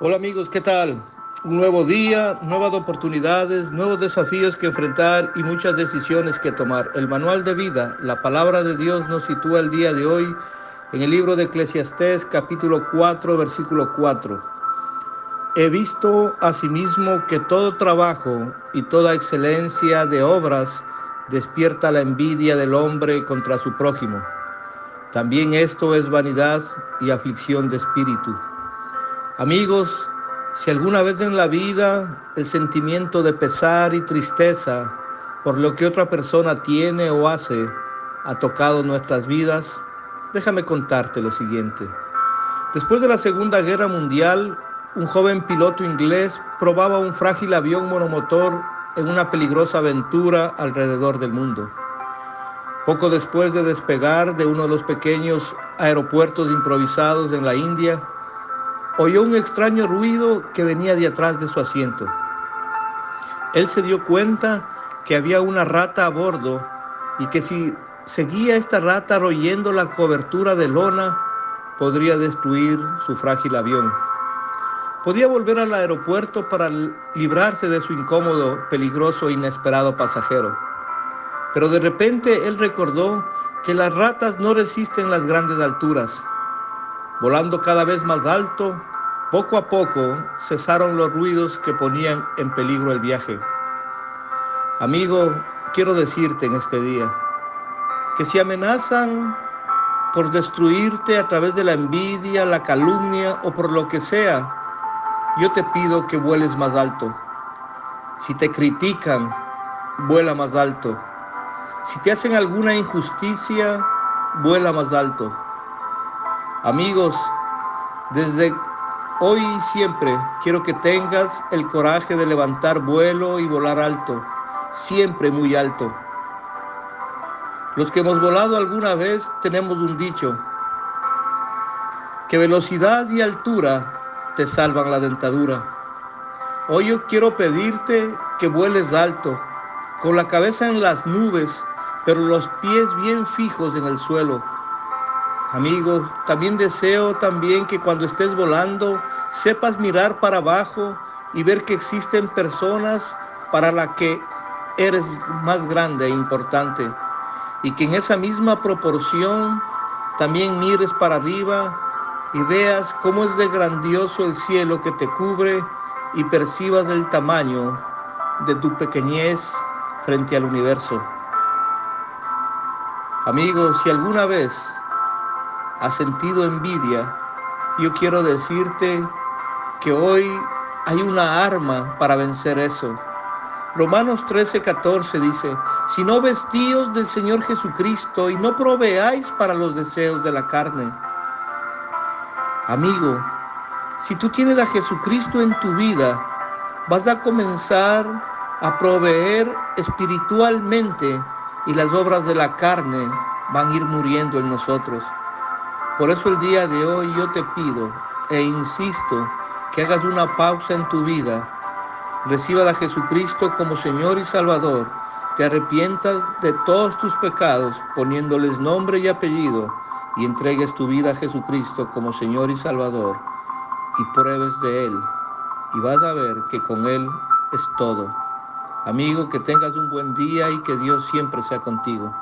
Hola amigos, ¿qué tal? Un nuevo día, nuevas oportunidades, nuevos desafíos que enfrentar y muchas decisiones que tomar. El manual de vida, la palabra de Dios nos sitúa el día de hoy en el libro de Eclesiastés capítulo 4 versículo 4. He visto asimismo que todo trabajo y toda excelencia de obras despierta la envidia del hombre contra su prójimo. También esto es vanidad y aflicción de espíritu. Amigos, si alguna vez en la vida el sentimiento de pesar y tristeza por lo que otra persona tiene o hace ha tocado nuestras vidas, déjame contarte lo siguiente. Después de la Segunda Guerra Mundial, un joven piloto inglés probaba un frágil avión monomotor en una peligrosa aventura alrededor del mundo. Poco después de despegar de uno de los pequeños aeropuertos improvisados en la India, oyó un extraño ruido que venía de atrás de su asiento. Él se dio cuenta que había una rata a bordo y que si seguía esta rata royendo la cobertura de lona, podría destruir su frágil avión. Podía volver al aeropuerto para librarse de su incómodo, peligroso e inesperado pasajero. Pero de repente él recordó que las ratas no resisten las grandes alturas Volando cada vez más alto, poco a poco cesaron los ruidos que ponían en peligro el viaje. Amigo, quiero decirte en este día que si amenazan por destruirte a través de la envidia, la calumnia o por lo que sea, yo te pido que vueles más alto. Si te critican, vuela más alto. Si te hacen alguna injusticia, vuela más alto. Amigos, desde hoy y siempre quiero que tengas el coraje de levantar vuelo y volar alto, siempre muy alto. Los que hemos volado alguna vez tenemos un dicho, que velocidad y altura te salvan la dentadura. Hoy yo quiero pedirte que vueles alto, con la cabeza en las nubes, pero los pies bien fijos en el suelo Amigos, también deseo también que cuando estés volando sepas mirar para abajo y ver que existen personas para las que eres más grande e importante. Y que en esa misma proporción también mires para arriba y veas cómo es de grandioso el cielo que te cubre y percibas el tamaño de tu pequeñez frente al universo. Amigos, si alguna vez has sentido envidia, yo quiero decirte que hoy hay una arma para vencer eso. Romanos 13, 14 dice, si no vestíos del Señor Jesucristo y no proveáis para los deseos de la carne. Amigo, si tú tienes a Jesucristo en tu vida, vas a comenzar a proveer espiritualmente y las obras de la carne van a ir muriendo en nosotros. Por eso el día de hoy yo te pido e insisto que hagas una pausa en tu vida, reciba a Jesucristo como Señor y Salvador, te arrepientas de todos tus pecados poniéndoles nombre y apellido y entregues tu vida a Jesucristo como Señor y Salvador y pruebes de Él y vas a ver que con Él es todo. Amigo, que tengas un buen día y que Dios siempre sea contigo.